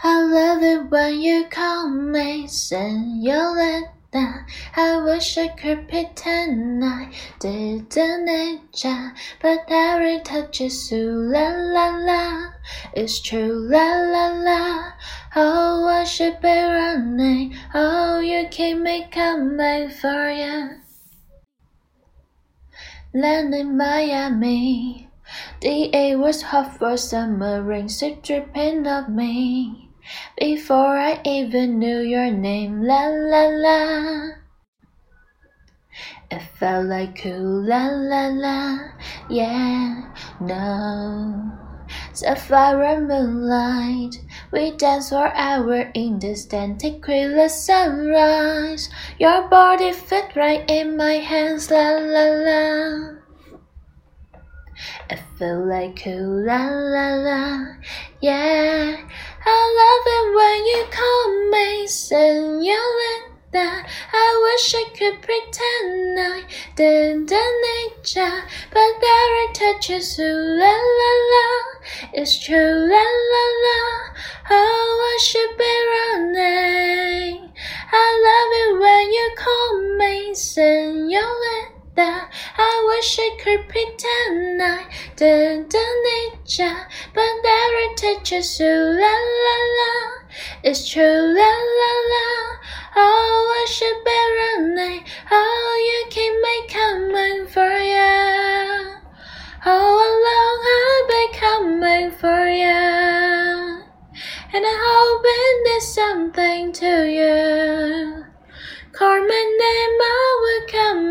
I love it when you call me Senorita. I wish I could pretend I didn't ya, but every touch is ooh la la la. It's true la la la. Oh, I should be running. Oh, you keep me coming for ya. Land in Miami. The air was hot for summer rain, so dripping of me. Before I even knew your name, la la la. It felt like cool, la la la, yeah, no. Sapphire moonlight, we danced for hours in the stand, tequila sunrise. Your body fit right in my hands, la la la. It felt like cool, la la la, yeah. I love it when you call me senorita. I wish I could pretend I didn't need ya, but every touch is ooh la la la. It's true la la la. Oh, I should be running. I love it when you call me senorita. I wish I could pretend I didn't need ya, but every touch is ooh la la la. It's true la la la. Oh, I should be running. Oh, you keep me coming for ya. Oh, All along I've been coming for ya, and I hope it did something to you. Call my name, I will coming